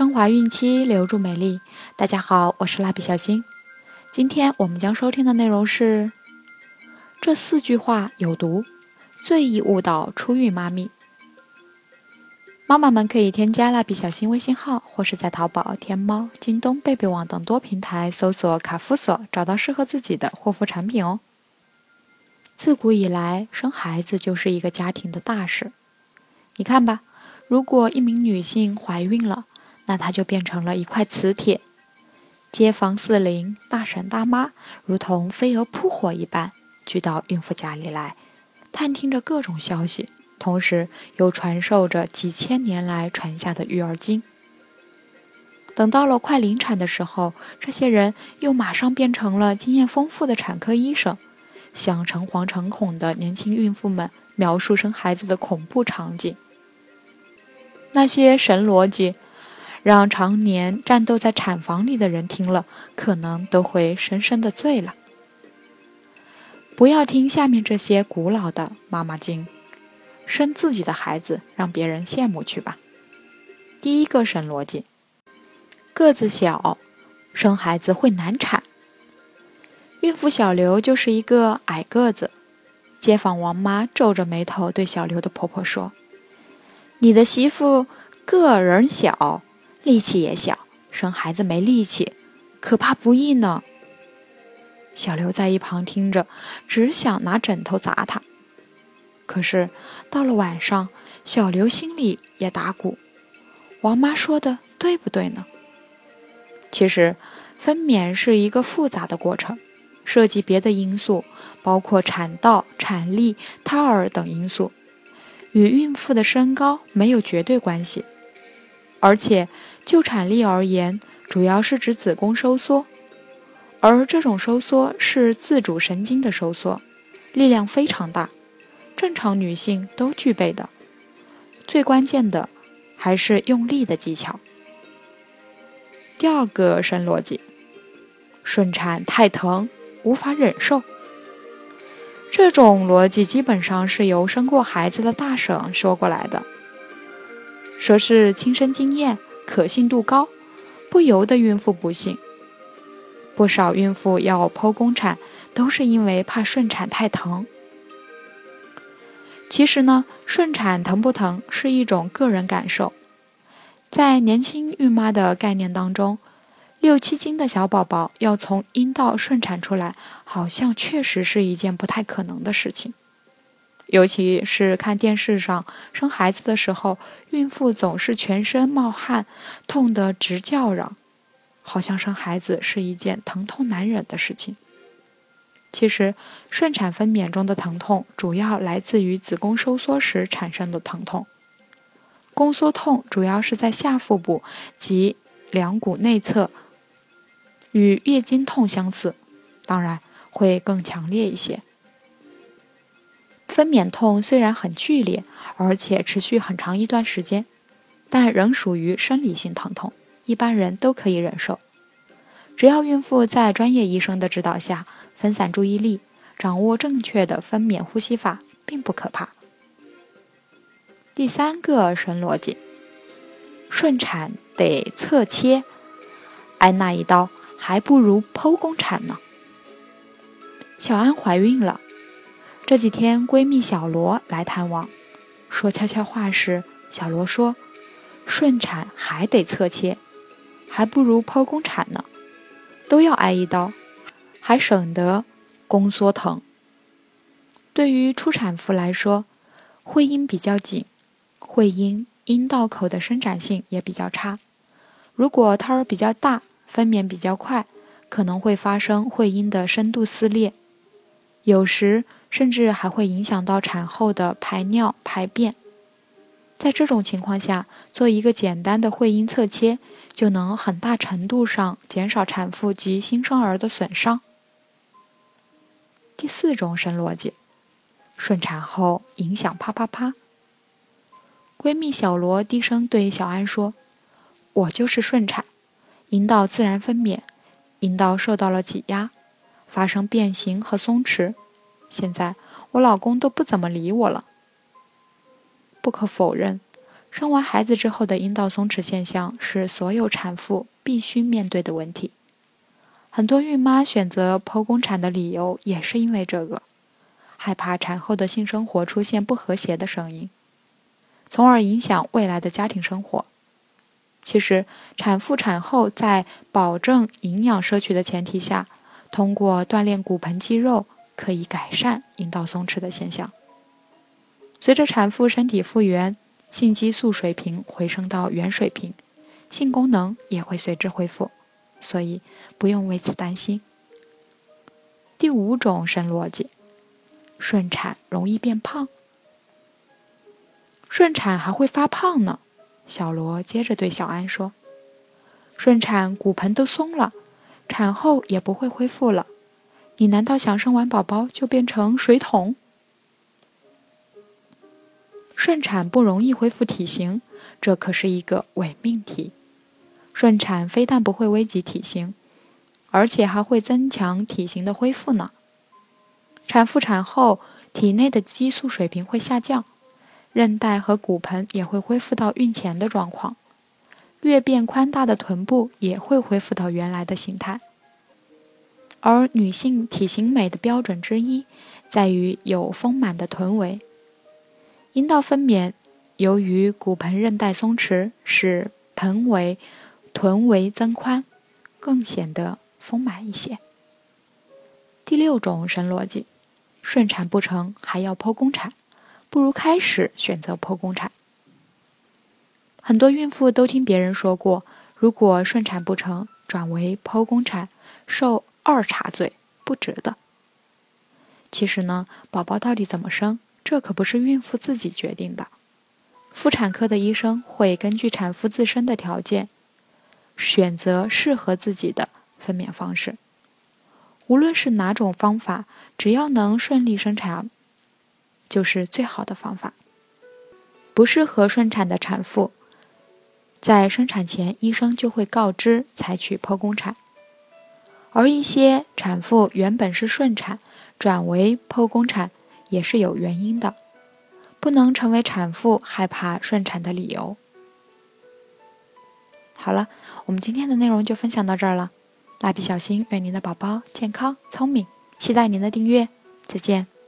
升华孕期，留住美丽。大家好，我是蜡笔小新。今天我们将收听的内容是：这四句话有毒，最易误导初孕妈咪。妈妈们可以添加蜡笔小新微信号，或是在淘宝、天猫、京东、贝贝网等多平台搜索“卡夫索”，找到适合自己的护肤产品哦。自古以来，生孩子就是一个家庭的大事。你看吧，如果一名女性怀孕了，那它就变成了一块磁铁，街坊四邻、大婶大妈如同飞蛾扑火一般聚到孕妇家里来，探听着各种消息。同时，又传授着几千年来传下的育儿经。等到了快临产的时候，这些人又马上变成了经验丰富的产科医生，向诚惶诚恐的年轻孕妇们描述生孩子的恐怖场景。那些神逻辑，让常年战斗在产房里的人听了，可能都会深深的醉了。不要听下面这些古老的妈妈经。生自己的孩子，让别人羡慕去吧。第一个神逻辑：个子小，生孩子会难产。孕妇小刘就是一个矮个子。街坊王妈皱着眉头对小刘的婆婆说：“你的媳妇个人小，力气也小，生孩子没力气，可怕不易呢。”小刘在一旁听着，只想拿枕头砸他。可是到了晚上，小刘心里也打鼓。王妈说的对不对呢？其实，分娩是一个复杂的过程，涉及别的因素，包括产道、产力、胎儿等因素，与孕妇的身高没有绝对关系。而且，就产力而言，主要是指子宫收缩，而这种收缩是自主神经的收缩，力量非常大。正常女性都具备的，最关键的还是用力的技巧。第二个神逻辑，顺产太疼，无法忍受。这种逻辑基本上是由生过孩子的大婶说过来的，说是亲身经验，可信度高，不由得孕妇不信。不少孕妇要剖宫产，都是因为怕顺产太疼。其实呢，顺产疼不疼是一种个人感受。在年轻孕妈的概念当中，六七斤的小宝宝要从阴道顺产出来，好像确实是一件不太可能的事情。尤其是看电视上生孩子的时候，孕妇总是全身冒汗，痛得直叫嚷，好像生孩子是一件疼痛难忍的事情。其实，顺产分娩中的疼痛主要来自于子宫收缩时产生的疼痛。宫缩痛主要是在下腹部及两股内侧，与月经痛相似，当然会更强烈一些。分娩痛虽然很剧烈，而且持续很长一段时间，但仍属于生理性疼痛，一般人都可以忍受。只要孕妇在专业医生的指导下。分散注意力，掌握正确的分娩呼吸法，并不可怕。第三个神逻辑：顺产得侧切，挨那一刀还不如剖宫产呢。小安怀孕了，这几天闺蜜小罗来探望，说悄悄话时，小罗说：“顺产还得侧切，还不如剖宫产呢，都要挨一刀。”还省得宫缩疼。对于初产妇来说，会阴比较紧，会阴阴道口的伸展性也比较差。如果胎儿比较大，分娩比较快，可能会发生会阴的深度撕裂，有时甚至还会影响到产后的排尿排便。在这种情况下，做一个简单的会阴侧切，就能很大程度上减少产妇及新生儿的损伤。第四种神逻辑，顺产后影响啪啪啪。闺蜜小罗低声对小安说：“我就是顺产，阴道自然分娩，阴道受到了挤压，发生变形和松弛。现在我老公都不怎么理我了。”不可否认，生完孩子之后的阴道松弛现象是所有产妇必须面对的问题。很多孕妈选择剖宫产的理由也是因为这个，害怕产后的性生活出现不和谐的声音，从而影响未来的家庭生活。其实，产妇产后在保证营养摄取的前提下，通过锻炼骨盆肌肉，可以改善阴道松弛的现象。随着产妇身体复原，性激素水平回升到原水平，性功能也会随之恢复。所以不用为此担心。第五种神逻辑，顺产容易变胖，顺产还会发胖呢。小罗接着对小安说：“顺产骨盆都松了，产后也不会恢复了。你难道想生完宝宝就变成水桶？顺产不容易恢复体型，这可是一个伪命题。”顺产非但不会危及体型，而且还会增强体型的恢复呢。产妇产后体内的激素水平会下降，韧带和骨盆也会恢复到孕前的状况，略变宽大的臀部也会恢复到原来的形态。而女性体型美的标准之一，在于有丰满的臀围。阴道分娩由于骨盆韧带松弛，使盆围。臀围增宽，更显得丰满一些。第六种神逻辑：顺产不成还要剖宫产，不如开始选择剖宫产。很多孕妇都听别人说过，如果顺产不成，转为剖宫产，受二茬罪，不值得。其实呢，宝宝到底怎么生，这可不是孕妇自己决定的。妇产科的医生会根据产妇自身的条件。选择适合自己的分娩方式，无论是哪种方法，只要能顺利生产，就是最好的方法。不适合顺产的产妇，在生产前医生就会告知采取剖宫产，而一些产妇原本是顺产，转为剖宫产也是有原因的，不能成为产妇害怕顺产的理由。好了。我们今天的内容就分享到这儿了，蜡笔小新愿您的宝宝健康聪明，期待您的订阅，再见。